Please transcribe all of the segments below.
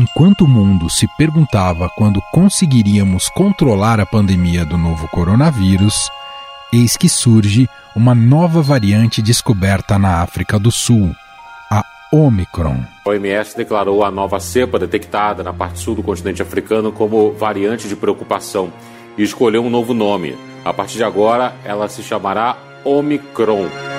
enquanto o mundo se perguntava quando conseguiríamos controlar a pandemia do novo coronavírus, eis que surge uma nova variante descoberta na África do Sul, a Omicron. A OMS declarou a nova cepa detectada na parte sul do continente africano como variante de preocupação e escolheu um novo nome. A partir de agora, ela se chamará Omicron.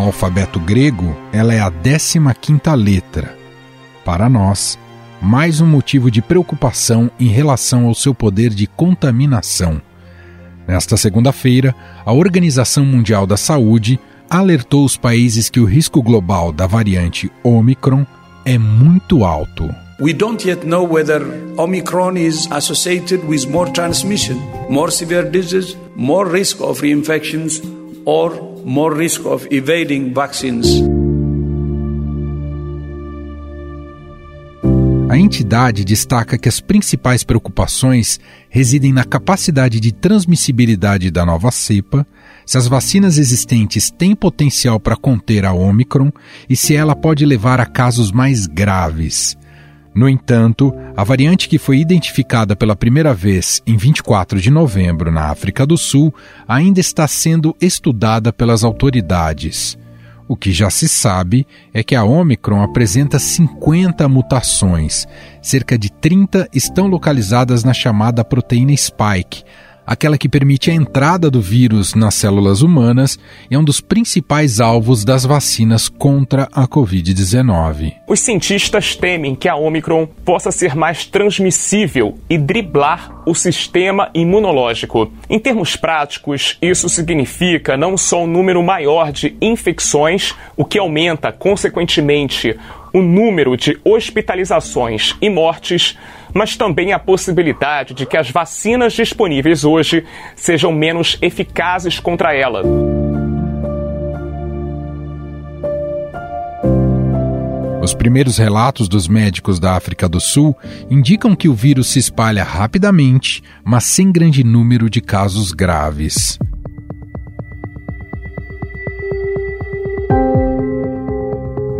No alfabeto grego, ela é a 15ª letra. Para nós, mais um motivo de preocupação em relação ao seu poder de contaminação. Nesta segunda-feira, a Organização Mundial da Saúde alertou os países que o risco global da variante Omicron é muito alto. We don't yet know whether Omicron is associated with more transmission, more severe disease, more risk of reinfections, or more risk of evading vaccines. A entidade destaca que as principais preocupações residem na capacidade de transmissibilidade da nova cepa, se as vacinas existentes têm potencial para conter a Omicron e se ela pode levar a casos mais graves. No entanto, a variante que foi identificada pela primeira vez em 24 de novembro na África do Sul ainda está sendo estudada pelas autoridades. O que já se sabe é que a Omicron apresenta 50 mutações, cerca de 30 estão localizadas na chamada proteína spike, aquela que permite a entrada do vírus nas células humanas é um dos principais alvos das vacinas contra a Covid-19. Os cientistas temem que a Omicron possa ser mais transmissível e driblar o sistema imunológico. Em termos práticos, isso significa não só um número maior de infecções, o que aumenta, consequentemente, o número de hospitalizações e mortes, mas também a possibilidade de que as vacinas disponíveis hoje sejam menos eficazes contra ela. Os primeiros relatos dos médicos da África do Sul indicam que o vírus se espalha rapidamente, mas sem grande número de casos graves.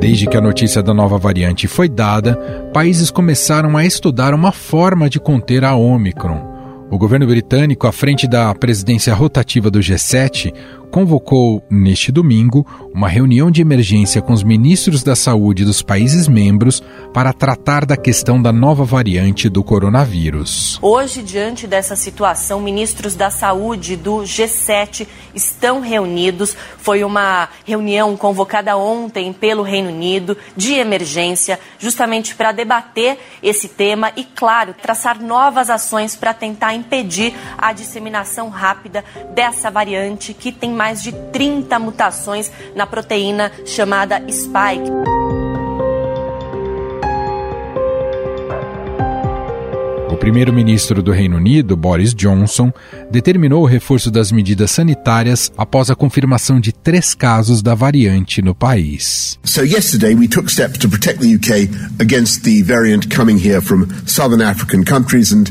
Desde que a notícia da nova variante foi dada, países começaram a estudar uma forma de conter a Omicron. O governo britânico, à frente da presidência rotativa do G7, convocou, neste domingo, uma reunião de emergência com os ministros da saúde dos países membros para tratar da questão da nova variante do coronavírus. Hoje, diante dessa situação, ministros da saúde do G7 estão reunidos. Foi uma reunião convocada ontem pelo Reino Unido de emergência, justamente para debater esse tema e, claro, traçar novas ações para tentar impedir a disseminação rápida dessa variante que tem mais de 30 mutações na proteína chamada spike. O primeiro-ministro do Reino Unido, Boris Johnson, determinou o reforço das medidas sanitárias após a confirmação de três casos da variante no país. So yesterday we took steps to protect the UK against the variant coming here from southern African countries and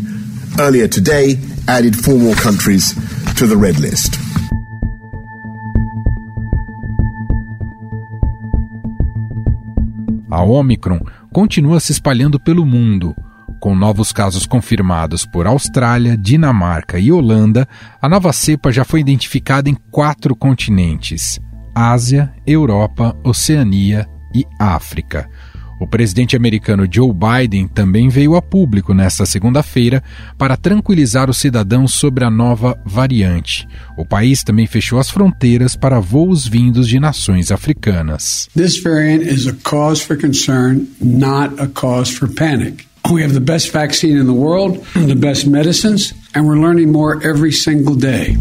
earlier today added four more countries to the red list. A Omicron continua se espalhando pelo mundo. Com novos casos confirmados por Austrália, Dinamarca e Holanda, a nova cepa já foi identificada em quatro continentes: Ásia, Europa, Oceania e África. O presidente americano Joe Biden também veio a público nesta segunda-feira para tranquilizar os cidadãos sobre a nova variante. O país também fechou as fronteiras para voos vindos de nações africanas. This variant is a cause for concern, not a cause for panic. We have the best vaccine in the world, the best medicines, and we're learning more every single day.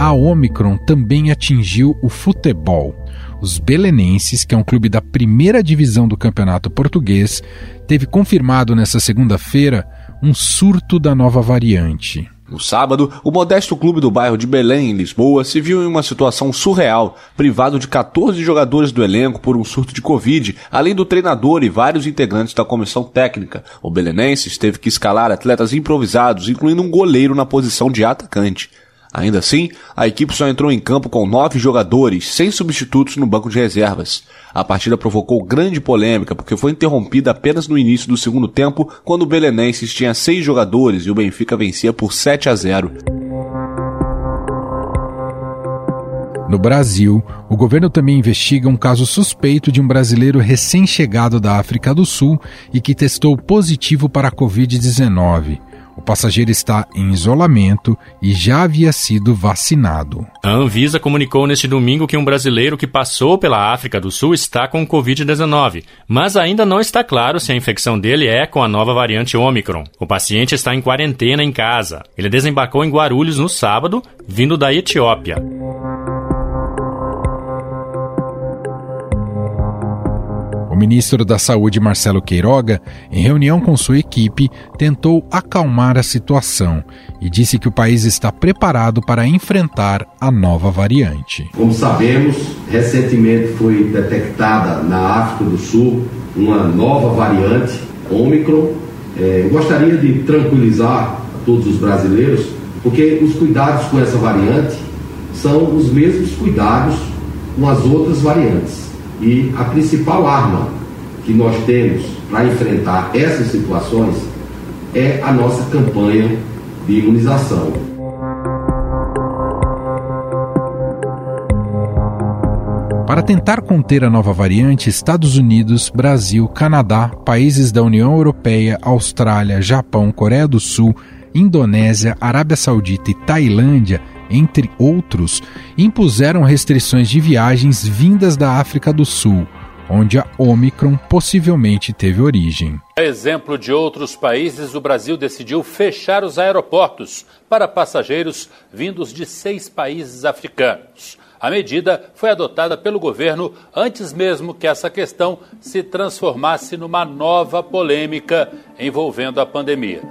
A Omicron também atingiu o futebol. Os Belenenses, que é um clube da primeira divisão do campeonato português, teve confirmado nesta segunda-feira um surto da nova variante. No sábado, o modesto clube do bairro de Belém, em Lisboa, se viu em uma situação surreal, privado de 14 jogadores do elenco por um surto de Covid, além do treinador e vários integrantes da comissão técnica. O Belenenses teve que escalar atletas improvisados, incluindo um goleiro na posição de atacante. Ainda assim, a equipe só entrou em campo com nove jogadores, sem substitutos no banco de reservas. A partida provocou grande polêmica porque foi interrompida apenas no início do segundo tempo, quando o Belenenses tinha seis jogadores e o Benfica vencia por 7 a 0. No Brasil, o governo também investiga um caso suspeito de um brasileiro recém-chegado da África do Sul e que testou positivo para a Covid-19. O passageiro está em isolamento e já havia sido vacinado. A Anvisa comunicou neste domingo que um brasileiro que passou pela África do Sul está com Covid-19, mas ainda não está claro se a infecção dele é com a nova variante Omicron. O paciente está em quarentena em casa. Ele desembarcou em Guarulhos no sábado, vindo da Etiópia. Ministro da Saúde, Marcelo Queiroga, em reunião com sua equipe, tentou acalmar a situação e disse que o país está preparado para enfrentar a nova variante. Como sabemos, recentemente foi detectada na África do Sul uma nova variante, Omicron. É, gostaria de tranquilizar todos os brasileiros, porque os cuidados com essa variante são os mesmos cuidados com as outras variantes. E a principal arma que nós temos para enfrentar essas situações é a nossa campanha de imunização. Para tentar conter a nova variante, Estados Unidos, Brasil, Canadá, países da União Europeia, Austrália, Japão, Coreia do Sul, Indonésia, Arábia Saudita e Tailândia entre outros, impuseram restrições de viagens vindas da África do Sul, onde a Omicron possivelmente teve origem. A exemplo de outros países, o Brasil decidiu fechar os aeroportos para passageiros vindos de seis países africanos. A medida foi adotada pelo governo antes mesmo que essa questão se transformasse numa nova polêmica envolvendo a pandemia.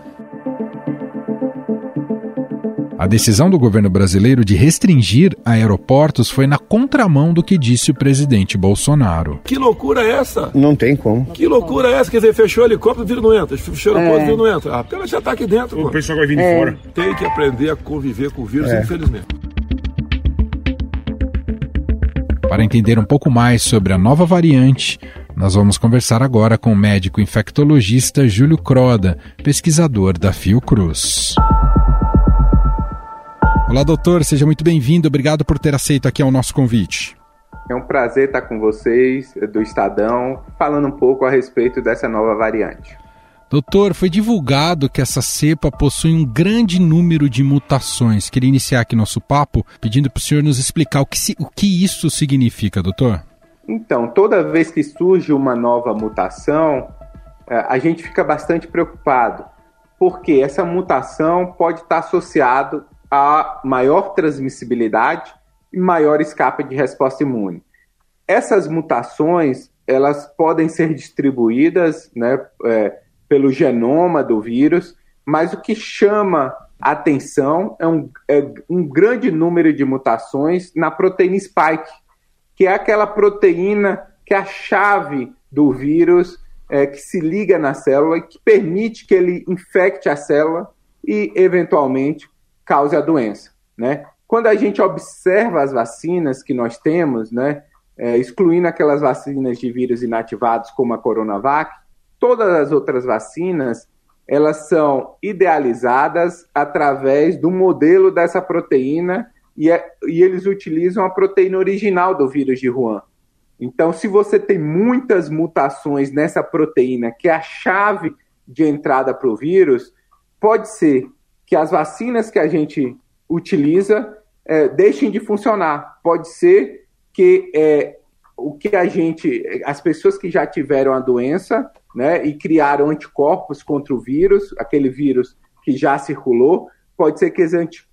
A decisão do governo brasileiro de restringir aeroportos foi na contramão do que disse o presidente Bolsonaro. Que loucura é essa? Não tem como. Que loucura é essa? Quer dizer, fechou o helicóptero, o vírus não entra. Fechou o aeroporto, é. o vírus não entra. Ah, porque ela já está aqui dentro. O mano. pessoal vai vir de é. fora. Tem que aprender a conviver com o vírus, é. infelizmente. Para entender um pouco mais sobre a nova variante, nós vamos conversar agora com o médico infectologista Júlio Croda, pesquisador da Fiocruz. Olá, doutor, seja muito bem-vindo. Obrigado por ter aceito aqui o nosso convite. É um prazer estar com vocês do Estadão, falando um pouco a respeito dessa nova variante. Doutor, foi divulgado que essa cepa possui um grande número de mutações. Queria iniciar aqui nosso papo pedindo para o senhor nos explicar o que, o que isso significa, doutor. Então, toda vez que surge uma nova mutação, é, a gente fica bastante preocupado, porque essa mutação pode estar associada a maior transmissibilidade e maior escape de resposta imune. Essas mutações elas podem ser distribuídas né, é, pelo genoma do vírus, mas o que chama atenção é um, é um grande número de mutações na proteína spike, que é aquela proteína que é a chave do vírus é, que se liga na célula e que permite que ele infecte a célula e, eventualmente, cause a doença, né? Quando a gente observa as vacinas que nós temos, né, é, excluindo aquelas vacinas de vírus inativados como a Coronavac, todas as outras vacinas elas são idealizadas através do modelo dessa proteína e, é, e eles utilizam a proteína original do vírus de Wuhan. Então, se você tem muitas mutações nessa proteína, que é a chave de entrada para o vírus, pode ser que as vacinas que a gente utiliza é, deixem de funcionar. Pode ser que é, o que a gente, as pessoas que já tiveram a doença, né, e criaram anticorpos contra o vírus, aquele vírus que já circulou, pode ser que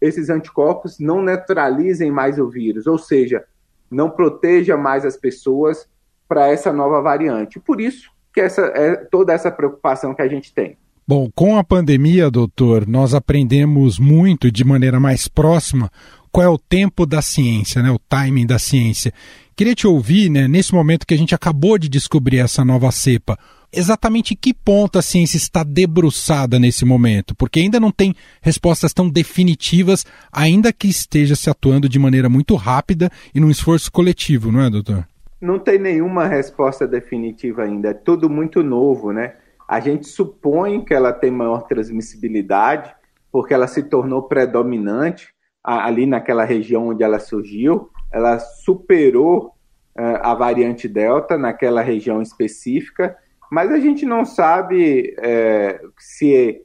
esses anticorpos não neutralizem mais o vírus, ou seja, não proteja mais as pessoas para essa nova variante. Por isso que essa é toda essa preocupação que a gente tem. Bom, com a pandemia, doutor, nós aprendemos muito de maneira mais próxima qual é o tempo da ciência, né, o timing da ciência. Queria te ouvir, né, nesse momento que a gente acabou de descobrir essa nova cepa, exatamente que ponto a ciência está debruçada nesse momento? Porque ainda não tem respostas tão definitivas, ainda que esteja se atuando de maneira muito rápida e num esforço coletivo, não é, doutor? Não tem nenhuma resposta definitiva ainda, é tudo muito novo, né? A gente supõe que ela tem maior transmissibilidade, porque ela se tornou predominante ali naquela região onde ela surgiu, ela superou uh, a variante Delta naquela região específica, mas a gente não sabe é, se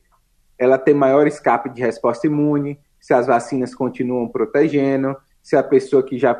ela tem maior escape de resposta imune, se as vacinas continuam protegendo, se a pessoa que já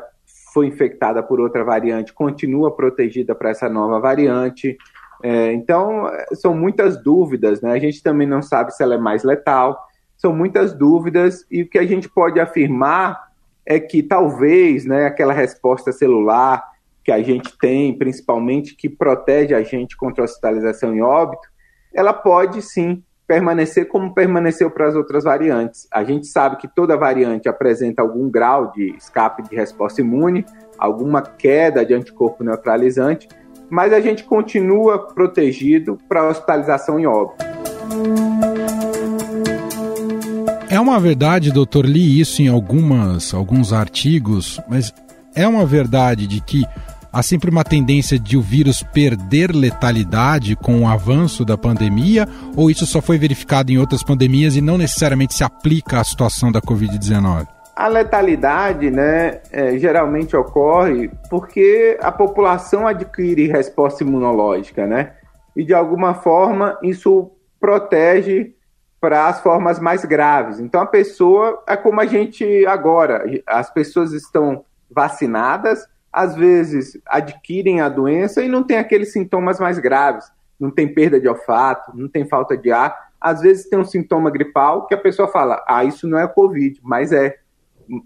foi infectada por outra variante continua protegida para essa nova variante. É, então, são muitas dúvidas, né? A gente também não sabe se ela é mais letal. São muitas dúvidas e o que a gente pode afirmar é que talvez, né, aquela resposta celular que a gente tem, principalmente que protege a gente contra a hospitalização em óbito, ela pode sim permanecer como permaneceu para as outras variantes. A gente sabe que toda variante apresenta algum grau de escape de resposta imune, alguma queda de anticorpo neutralizante, mas a gente continua protegido para hospitalização em óbito. É uma verdade, doutor, li isso em algumas, alguns artigos, mas é uma verdade de que há sempre uma tendência de o vírus perder letalidade com o avanço da pandemia, ou isso só foi verificado em outras pandemias e não necessariamente se aplica à situação da Covid-19? A letalidade, né, é, geralmente ocorre porque a população adquire resposta imunológica, né? E de alguma forma isso protege para as formas mais graves. Então a pessoa é como a gente agora, as pessoas estão vacinadas, às vezes adquirem a doença e não tem aqueles sintomas mais graves. Não tem perda de olfato, não tem falta de ar. Às vezes tem um sintoma gripal que a pessoa fala: ah, isso não é Covid, mas é.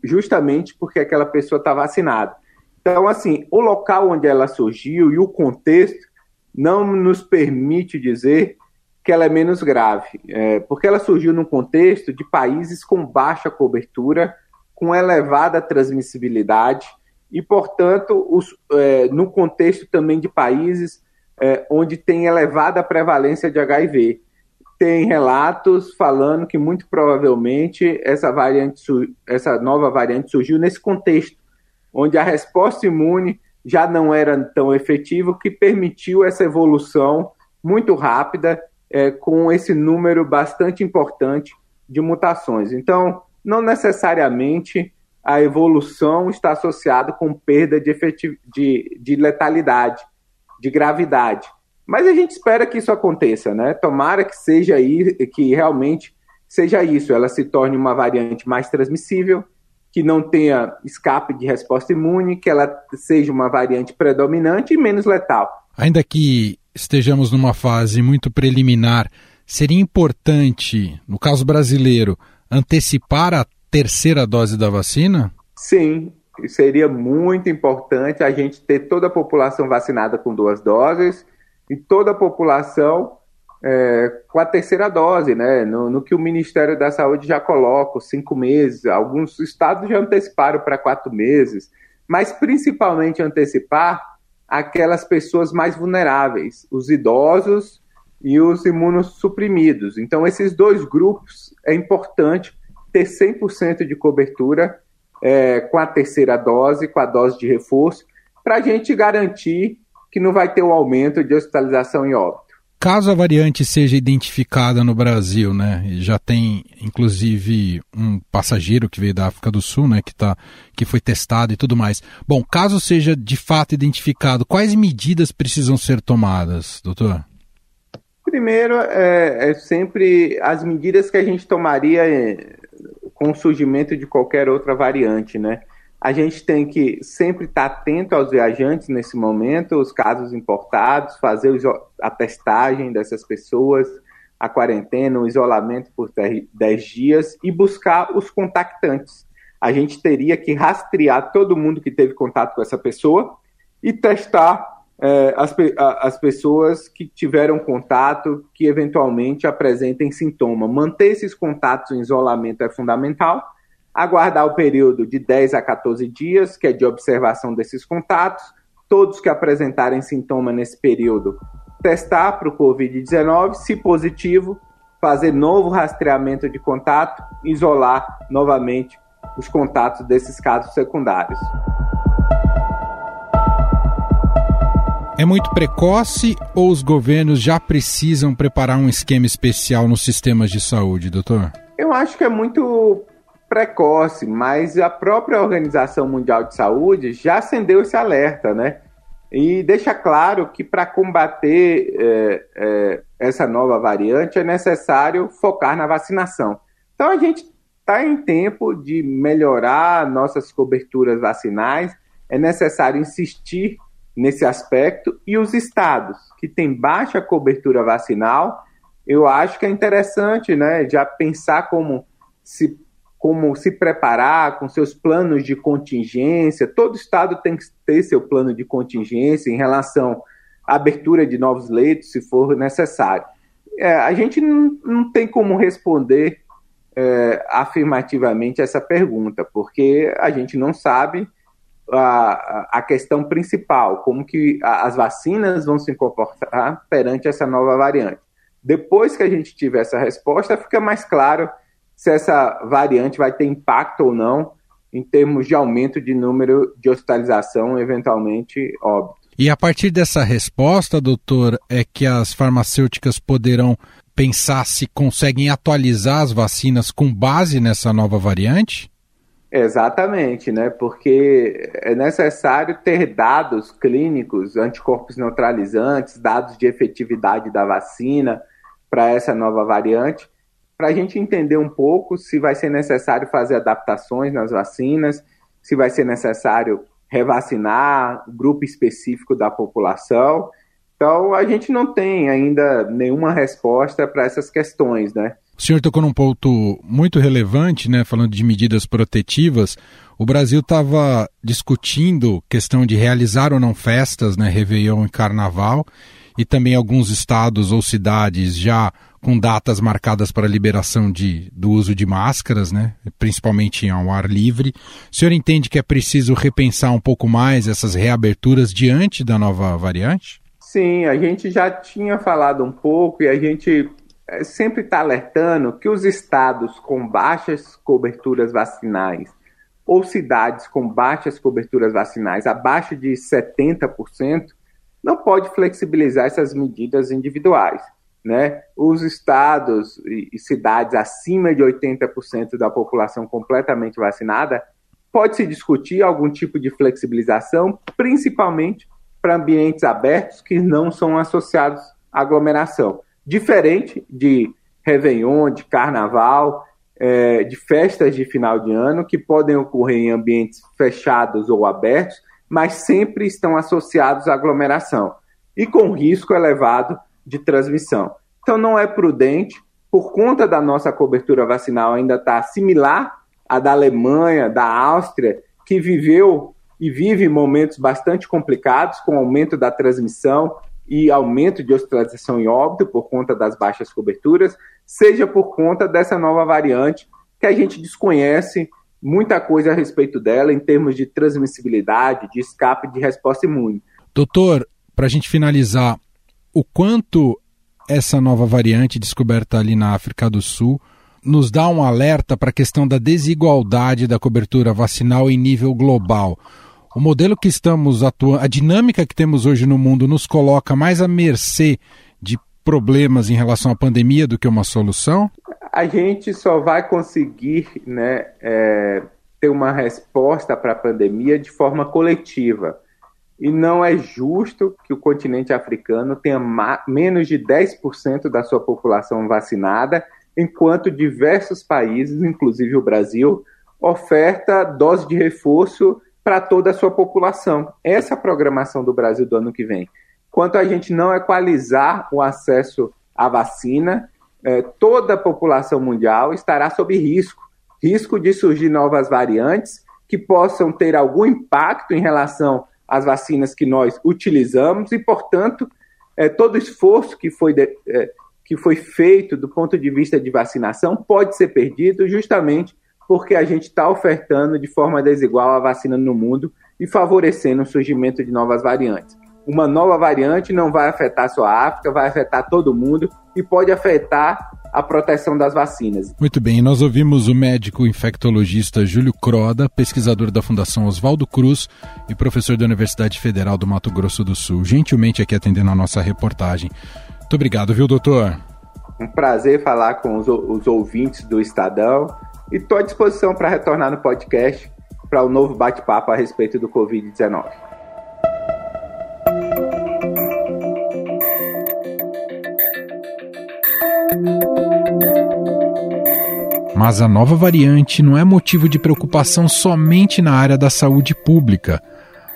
Justamente porque aquela pessoa está vacinada. Então, assim, o local onde ela surgiu e o contexto não nos permite dizer que ela é menos grave, é, porque ela surgiu num contexto de países com baixa cobertura, com elevada transmissibilidade e, portanto, os, é, no contexto também de países é, onde tem elevada prevalência de HIV. Tem relatos falando que muito provavelmente essa, variante, essa nova variante surgiu nesse contexto, onde a resposta imune já não era tão efetiva, que permitiu essa evolução muito rápida, é, com esse número bastante importante de mutações. Então, não necessariamente a evolução está associada com perda de, de, de letalidade, de gravidade. Mas a gente espera que isso aconteça, né? Tomara que seja aí, que realmente seja isso, ela se torne uma variante mais transmissível, que não tenha escape de resposta imune, que ela seja uma variante predominante e menos letal. Ainda que estejamos numa fase muito preliminar, seria importante, no caso brasileiro, antecipar a terceira dose da vacina? Sim, seria muito importante a gente ter toda a população vacinada com duas doses e toda a população é, com a terceira dose, né? No, no, que o Ministério da Saúde já coloca, cinco meses. Alguns estados já anteciparam para quatro meses, mas principalmente antecipar aquelas pessoas mais vulneráveis, os idosos e os imunossuprimidos. Então, esses dois grupos é importante ter 100% de cobertura é, com a terceira dose, com a dose de reforço, para a gente garantir que não vai ter um aumento de hospitalização em óbito. Caso a variante seja identificada no Brasil, né, já tem inclusive um passageiro que veio da África do Sul, né, que, tá, que foi testado e tudo mais. Bom, caso seja de fato identificado, quais medidas precisam ser tomadas, doutor? Primeiro, é, é sempre as medidas que a gente tomaria com o surgimento de qualquer outra variante, né? A gente tem que sempre estar atento aos viajantes nesse momento, os casos importados, fazer a testagem dessas pessoas, a quarentena, o isolamento por 10 dias e buscar os contactantes. A gente teria que rastrear todo mundo que teve contato com essa pessoa e testar é, as, as pessoas que tiveram contato, que eventualmente apresentem sintoma. Manter esses contatos em isolamento é fundamental. Aguardar o período de 10 a 14 dias, que é de observação desses contatos. Todos que apresentarem sintoma nesse período testar para o Covid-19, se positivo, fazer novo rastreamento de contato, isolar novamente os contatos desses casos secundários. É muito precoce ou os governos já precisam preparar um esquema especial nos sistemas de saúde, doutor? Eu acho que é muito precoce, mas a própria Organização Mundial de Saúde já acendeu esse alerta, né? E deixa claro que para combater é, é, essa nova variante é necessário focar na vacinação. Então a gente está em tempo de melhorar nossas coberturas vacinais, é necessário insistir nesse aspecto e os estados que têm baixa cobertura vacinal, eu acho que é interessante, né, já pensar como se como se preparar com seus planos de contingência. Todo estado tem que ter seu plano de contingência em relação à abertura de novos leitos, se for necessário. É, a gente não, não, tem como responder é, afirmativamente essa pergunta, porque a gente não sabe a, a questão principal, como que as vacinas vão se comportar perante essa nova variante. Depois que a gente tiver essa resposta, fica mais claro se essa variante vai ter impacto ou não em termos de aumento de número de hospitalização, eventualmente óbito. E a partir dessa resposta, doutor, é que as farmacêuticas poderão pensar se conseguem atualizar as vacinas com base nessa nova variante? Exatamente, né? Porque é necessário ter dados clínicos, anticorpos neutralizantes, dados de efetividade da vacina para essa nova variante, para a gente entender um pouco se vai ser necessário fazer adaptações nas vacinas, se vai ser necessário revacinar grupo específico da população. Então, a gente não tem ainda nenhuma resposta para essas questões, né? O senhor tocou num ponto muito relevante, né, falando de medidas protetivas. O Brasil estava discutindo questão de realizar ou não festas, né, Réveillon e Carnaval, e também alguns estados ou cidades já com datas marcadas para liberação de, do uso de máscaras, né, principalmente ao ar livre. O senhor entende que é preciso repensar um pouco mais essas reaberturas diante da nova variante? Sim, a gente já tinha falado um pouco e a gente é, sempre está alertando que os estados com baixas coberturas vacinais ou cidades com baixas coberturas vacinais, abaixo de 70%, não pode flexibilizar essas medidas individuais. Né? Os estados e cidades acima de 80% da população completamente vacinada, pode-se discutir algum tipo de flexibilização, principalmente para ambientes abertos que não são associados à aglomeração diferente de Réveillon, de Carnaval, é, de festas de final de ano, que podem ocorrer em ambientes fechados ou abertos, mas sempre estão associados à aglomeração e com risco elevado de transmissão. Então, não é prudente, por conta da nossa cobertura vacinal ainda estar tá similar à da Alemanha, da Áustria, que viveu e vive momentos bastante complicados com aumento da transmissão, e aumento de hospitalização e óbito por conta das baixas coberturas, seja por conta dessa nova variante que a gente desconhece muita coisa a respeito dela em termos de transmissibilidade, de escape de resposta imune. Doutor, para a gente finalizar, o quanto essa nova variante descoberta ali na África do Sul nos dá um alerta para a questão da desigualdade da cobertura vacinal em nível global. O modelo que estamos atuando, a dinâmica que temos hoje no mundo nos coloca mais à mercê de problemas em relação à pandemia do que uma solução? A gente só vai conseguir né, é, ter uma resposta para a pandemia de forma coletiva. E não é justo que o continente africano tenha menos de 10% da sua população vacinada, enquanto diversos países, inclusive o Brasil, oferta dose de reforço para toda a sua população. Essa é a programação do Brasil do ano que vem. Quanto a gente não equalizar o acesso à vacina, é, toda a população mundial estará sob risco risco de surgir novas variantes que possam ter algum impacto em relação às vacinas que nós utilizamos e, portanto, é, todo esforço que foi, de, é, que foi feito do ponto de vista de vacinação pode ser perdido justamente porque a gente está ofertando de forma desigual a vacina no mundo e favorecendo o surgimento de novas variantes. uma nova variante não vai afetar só a África, vai afetar todo mundo e pode afetar a proteção das vacinas. Muito bem, nós ouvimos o médico infectologista Júlio Croda, pesquisador da Fundação Oswaldo Cruz e professor da Universidade Federal do Mato Grosso do Sul, gentilmente aqui atendendo a nossa reportagem. Muito obrigado, viu, doutor? Um prazer falar com os, os ouvintes do Estadão e estou à disposição para retornar no podcast para o um novo bate-papo a respeito do Covid-19. Mas a nova variante não é motivo de preocupação somente na área da saúde pública.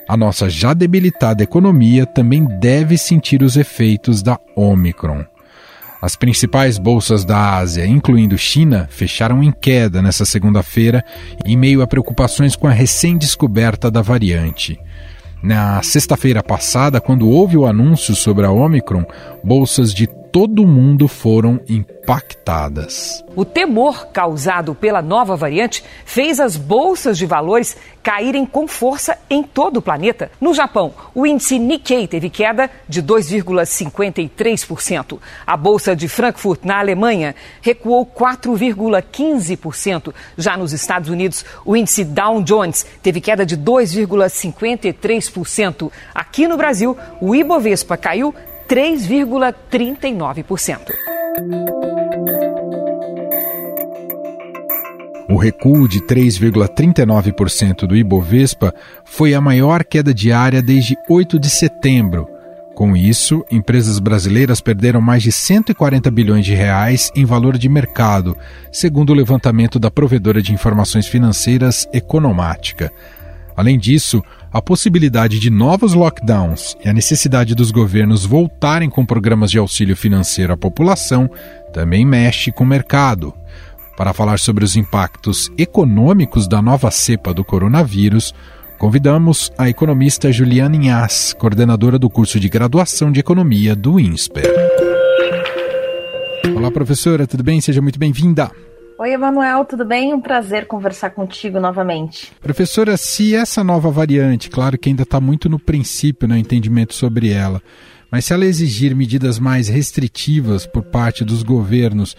A nossa já debilitada economia também deve sentir os efeitos da Omicron. As principais bolsas da Ásia, incluindo China, fecharam em queda nesta segunda-feira, em meio a preocupações com a recém-descoberta da variante. Na sexta-feira passada, quando houve o anúncio sobre a Omicron, bolsas de todo mundo foram impactadas. O temor causado pela nova variante fez as bolsas de valores caírem com força em todo o planeta. No Japão, o índice Nikkei teve queda de 2,53%. A bolsa de Frankfurt, na Alemanha, recuou 4,15%. Já nos Estados Unidos, o índice Dow Jones teve queda de 2,53%. Aqui no Brasil, o Ibovespa caiu 3,39%. O recuo de 3,39% do Ibovespa foi a maior queda diária desde 8 de setembro. Com isso, empresas brasileiras perderam mais de 140 bilhões de reais em valor de mercado, segundo o levantamento da provedora de informações financeiras Economática. Além disso, a possibilidade de novos lockdowns e a necessidade dos governos voltarem com programas de auxílio financeiro à população também mexe com o mercado. Para falar sobre os impactos econômicos da nova cepa do coronavírus, convidamos a economista Juliana Inhas, coordenadora do curso de graduação de economia do INSPER. Olá, professora, tudo bem? Seja muito bem-vinda. Oi, Emanuel, tudo bem? Um prazer conversar contigo novamente. Professora, se essa nova variante, claro que ainda está muito no princípio, no né, entendimento sobre ela, mas se ela exigir medidas mais restritivas por parte dos governos,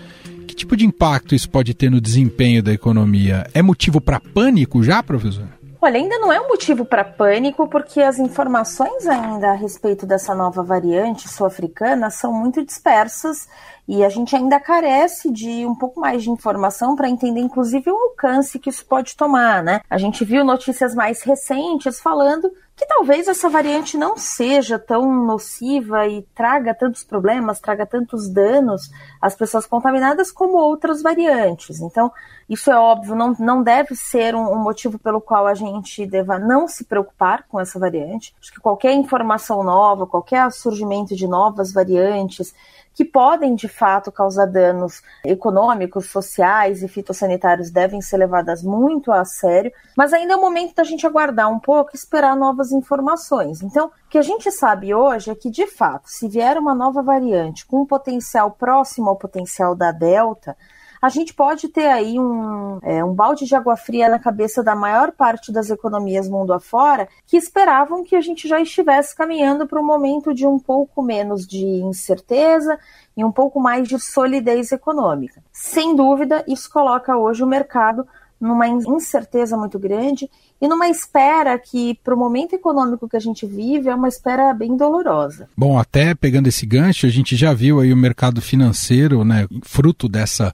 que tipo de impacto isso pode ter no desempenho da economia? É motivo para pânico já, professor? Olha, ainda não é um motivo para pânico, porque as informações ainda a respeito dessa nova variante sul-africana são muito dispersas e a gente ainda carece de um pouco mais de informação para entender, inclusive, o alcance que isso pode tomar, né? A gente viu notícias mais recentes falando que talvez essa variante não seja tão nociva e traga tantos problemas, traga tantos danos às pessoas contaminadas como outras variantes. Então, isso é óbvio, não, não deve ser um, um motivo pelo qual a gente deva não se preocupar com essa variante. Acho que qualquer informação nova, qualquer surgimento de novas variantes, que podem de fato causar danos econômicos, sociais e fitossanitários devem ser levadas muito a sério, mas ainda é o momento da gente aguardar um pouco e esperar novas informações. Então, o que a gente sabe hoje é que, de fato, se vier uma nova variante com um potencial próximo ao potencial da Delta, a gente pode ter aí um, é, um balde de água fria na cabeça da maior parte das economias mundo afora que esperavam que a gente já estivesse caminhando para um momento de um pouco menos de incerteza e um pouco mais de solidez econômica. Sem dúvida, isso coloca hoje o mercado numa incerteza muito grande e numa espera que, para o momento econômico que a gente vive, é uma espera bem dolorosa. Bom, até pegando esse gancho, a gente já viu aí o mercado financeiro, né, fruto dessa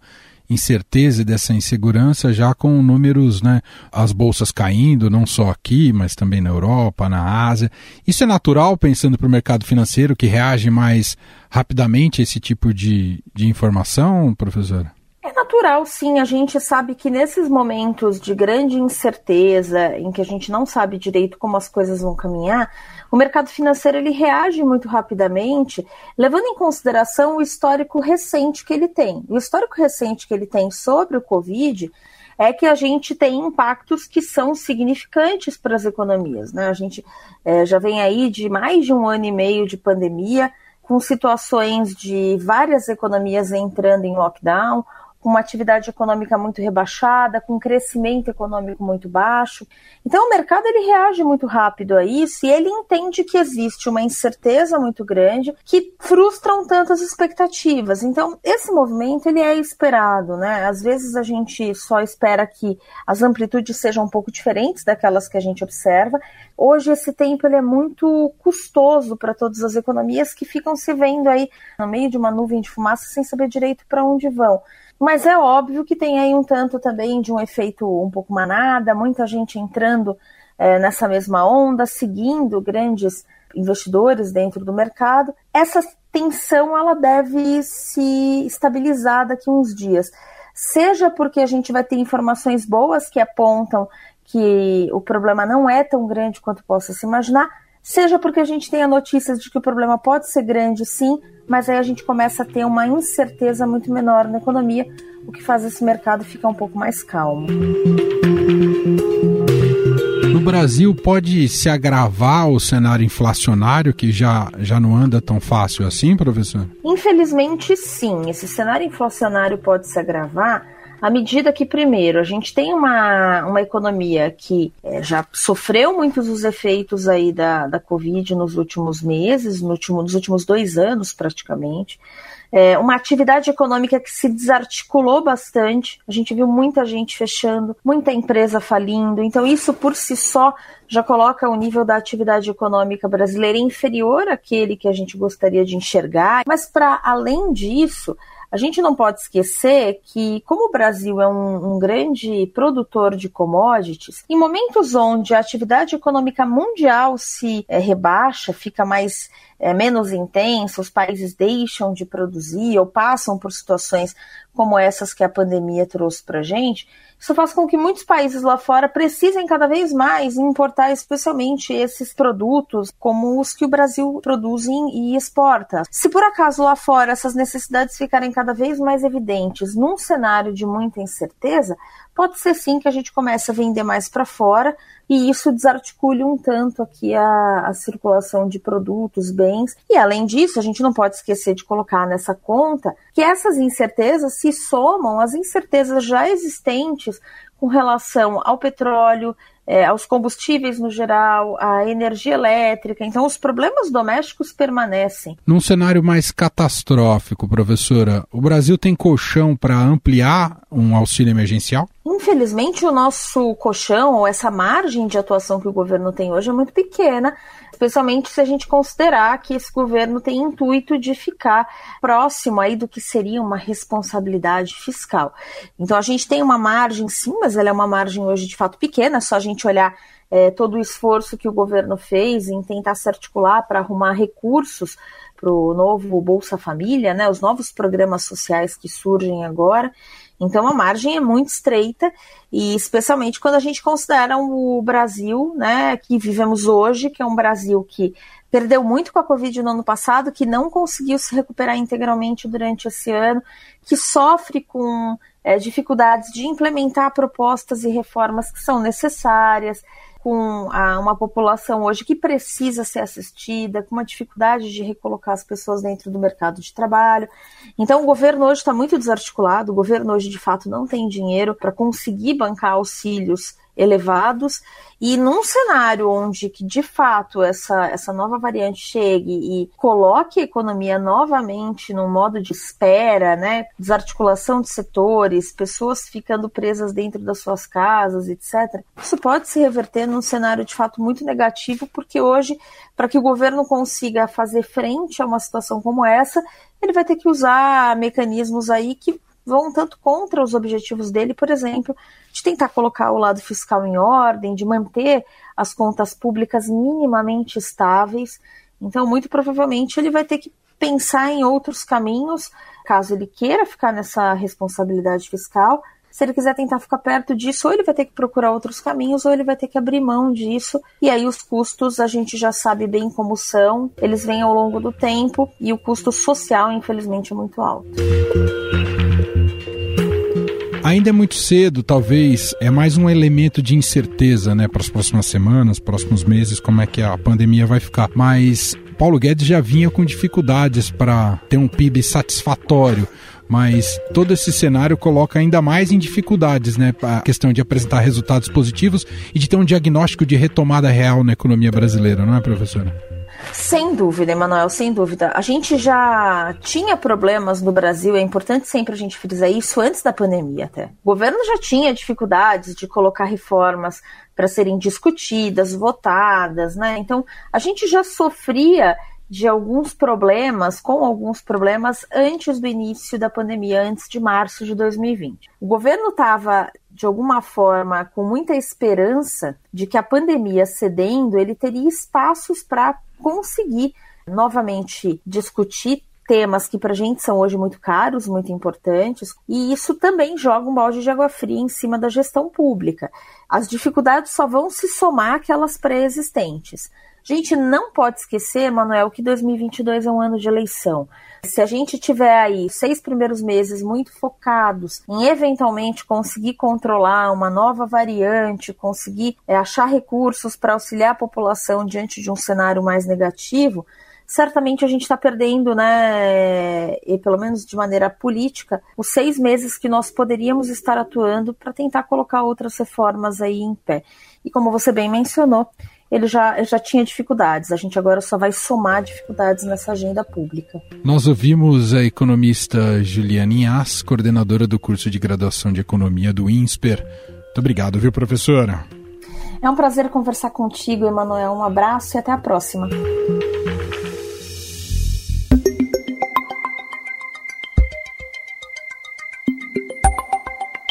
incerteza e dessa insegurança, já com números, né, as bolsas caindo, não só aqui, mas também na Europa, na Ásia. Isso é natural, pensando para o mercado financeiro, que reage mais rapidamente a esse tipo de, de informação, professora? É natural, sim. A gente sabe que nesses momentos de grande incerteza, em que a gente não sabe direito como as coisas vão caminhar, o mercado financeiro ele reage muito rapidamente, levando em consideração o histórico recente que ele tem. O histórico recente que ele tem sobre o Covid é que a gente tem impactos que são significantes para as economias. Né? A gente é, já vem aí de mais de um ano e meio de pandemia, com situações de várias economias entrando em lockdown, com uma atividade econômica muito rebaixada, com um crescimento econômico muito baixo. Então o mercado ele reage muito rápido a isso e ele entende que existe uma incerteza muito grande que frustra um tanto as expectativas. Então esse movimento ele é esperado, né? Às vezes a gente só espera que as amplitudes sejam um pouco diferentes daquelas que a gente observa. Hoje esse tempo ele é muito custoso para todas as economias que ficam se vendo aí no meio de uma nuvem de fumaça sem saber direito para onde vão. Mas é óbvio que tem aí um tanto também de um efeito um pouco manada, muita gente entrando é, nessa mesma onda, seguindo grandes investidores dentro do mercado. Essa tensão ela deve se estabilizar daqui a uns dias. Seja porque a gente vai ter informações boas que apontam que o problema não é tão grande quanto possa se imaginar, seja porque a gente tenha notícias de que o problema pode ser grande sim, mas aí a gente começa a ter uma incerteza muito menor na economia, o que faz esse mercado ficar um pouco mais calmo. No Brasil, pode se agravar o cenário inflacionário, que já, já não anda tão fácil assim, professor? Infelizmente, sim. Esse cenário inflacionário pode se agravar à medida que, primeiro, a gente tem uma, uma economia que é, já sofreu muitos dos efeitos aí da, da Covid nos últimos meses, no último, nos últimos dois anos praticamente, é, uma atividade econômica que se desarticulou bastante, a gente viu muita gente fechando, muita empresa falindo, então isso por si só já coloca o nível da atividade econômica brasileira inferior àquele que a gente gostaria de enxergar, mas para além disso, a gente não pode esquecer que, como o Brasil é um, um grande produtor de commodities, em momentos onde a atividade econômica mundial se é, rebaixa, fica mais é, menos intensa, os países deixam de produzir ou passam por situações como essas que a pandemia trouxe para a gente, isso faz com que muitos países lá fora precisem cada vez mais importar especialmente esses produtos como os que o Brasil produz e exporta. Se por acaso lá fora essas necessidades ficarem cada vez mais evidentes num cenário de muita incerteza, pode ser sim que a gente comece a vender mais para fora e isso desarticule um tanto aqui a, a, circulação de produtos, bens. E além disso, a gente não pode esquecer de colocar nessa conta que essas incertezas se somam às incertezas já existentes com relação ao petróleo, é, aos combustíveis no geral, à energia elétrica. Então, os problemas domésticos permanecem. Num cenário mais catastrófico, professora, o Brasil tem colchão para ampliar um auxílio emergencial? Infelizmente, o nosso colchão, ou essa margem de atuação que o governo tem hoje, é muito pequena, especialmente se a gente considerar que esse governo tem intuito de ficar próximo aí do que seria uma responsabilidade fiscal. Então, a gente tem uma margem, sim, mas ela é uma margem hoje de fato pequena, só a gente olhar é, todo o esforço que o governo fez em tentar se articular para arrumar recursos para o novo Bolsa Família, né, os novos programas sociais que surgem agora. Então a margem é muito estreita e especialmente quando a gente considera o Brasil, né, que vivemos hoje, que é um Brasil que perdeu muito com a Covid no ano passado, que não conseguiu se recuperar integralmente durante esse ano, que sofre com é, dificuldades de implementar propostas e reformas que são necessárias, com a, uma população hoje que precisa ser assistida, com uma dificuldade de recolocar as pessoas dentro do mercado de trabalho. Então, o governo hoje está muito desarticulado, o governo hoje, de fato, não tem dinheiro para conseguir bancar auxílios elevados e num cenário onde que de fato essa, essa nova variante chegue e coloque a economia novamente num modo de espera, né, desarticulação de setores, pessoas ficando presas dentro das suas casas, etc. Isso pode se reverter num cenário de fato muito negativo, porque hoje, para que o governo consiga fazer frente a uma situação como essa, ele vai ter que usar mecanismos aí que vão tanto contra os objetivos dele, por exemplo, de tentar colocar o lado fiscal em ordem, de manter as contas públicas minimamente estáveis. Então, muito provavelmente, ele vai ter que pensar em outros caminhos, caso ele queira ficar nessa responsabilidade fiscal. Se ele quiser tentar ficar perto disso, ou ele vai ter que procurar outros caminhos, ou ele vai ter que abrir mão disso. E aí os custos a gente já sabe bem como são, eles vêm ao longo do tempo, e o custo social, infelizmente, é muito alto. Ainda é muito cedo, talvez é mais um elemento de incerteza, né, para as próximas semanas, próximos meses, como é que a pandemia vai ficar. Mas Paulo Guedes já vinha com dificuldades para ter um PIB satisfatório. mas todo esse cenário coloca ainda mais em dificuldades, né? A questão de apresentar resultados positivos e de ter um diagnóstico de retomada real na economia brasileira, não é, professora? Sem dúvida, Emanuel, sem dúvida. A gente já tinha problemas no Brasil, é importante sempre a gente frisar isso antes da pandemia até. O governo já tinha dificuldades de colocar reformas para serem discutidas, votadas, né? Então, a gente já sofria de alguns problemas, com alguns problemas antes do início da pandemia, antes de março de 2020. O governo estava, de alguma forma, com muita esperança de que a pandemia cedendo, ele teria espaços para conseguir novamente discutir temas que para a gente são hoje muito caros, muito importantes, e isso também joga um balde de água fria em cima da gestão pública. As dificuldades só vão se somar àquelas pré-existentes. Gente não pode esquecer, Manuel, que 2022 é um ano de eleição. Se a gente tiver aí seis primeiros meses muito focados em eventualmente conseguir controlar uma nova variante, conseguir é, achar recursos para auxiliar a população diante de um cenário mais negativo, certamente a gente está perdendo, né, e pelo menos de maneira política, os seis meses que nós poderíamos estar atuando para tentar colocar outras reformas aí em pé. E como você bem mencionou, ele já, já tinha dificuldades. A gente agora só vai somar dificuldades nessa agenda pública. Nós ouvimos a economista Juliana Inhas, coordenadora do curso de graduação de economia do INSPER. Muito obrigado, viu, professora? É um prazer conversar contigo, Emanuel. Um abraço e até a próxima.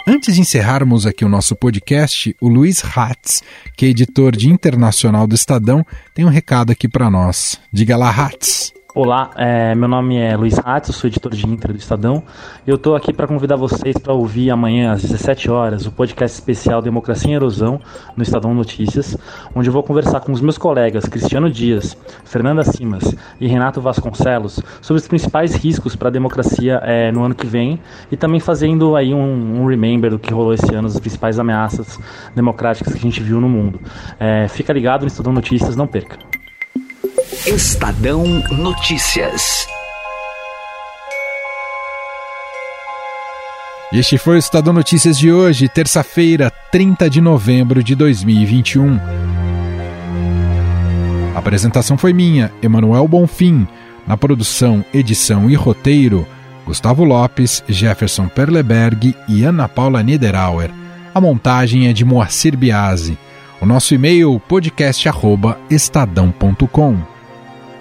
Antes de encerrarmos aqui o nosso podcast, o Luiz Hatz, que é editor de internacional do Estadão, tem um recado aqui para nós. Diga lá, Hatz. Olá, é, meu nome é Luiz Ratz, eu sou editor de Inter do Estadão. Eu estou aqui para convidar vocês para ouvir amanhã às 17 horas o podcast especial Democracia em Erosão no Estadão Notícias, onde eu vou conversar com os meus colegas Cristiano Dias, Fernanda Simas e Renato Vasconcelos sobre os principais riscos para a democracia é, no ano que vem e também fazendo aí um, um, remember do que rolou esse ano, as principais ameaças democráticas que a gente viu no mundo. É, fica ligado no Estadão Notícias, não perca. Estadão Notícias. Este foi o Estadão Notícias de hoje, terça-feira, 30 de novembro de 2021. A apresentação foi minha, Emanuel Bonfim. Na produção, edição e roteiro, Gustavo Lopes, Jefferson Perleberg e Ana Paula Niederauer. A montagem é de Moacir Biasi. O nosso e-mail podcast@estadão.com.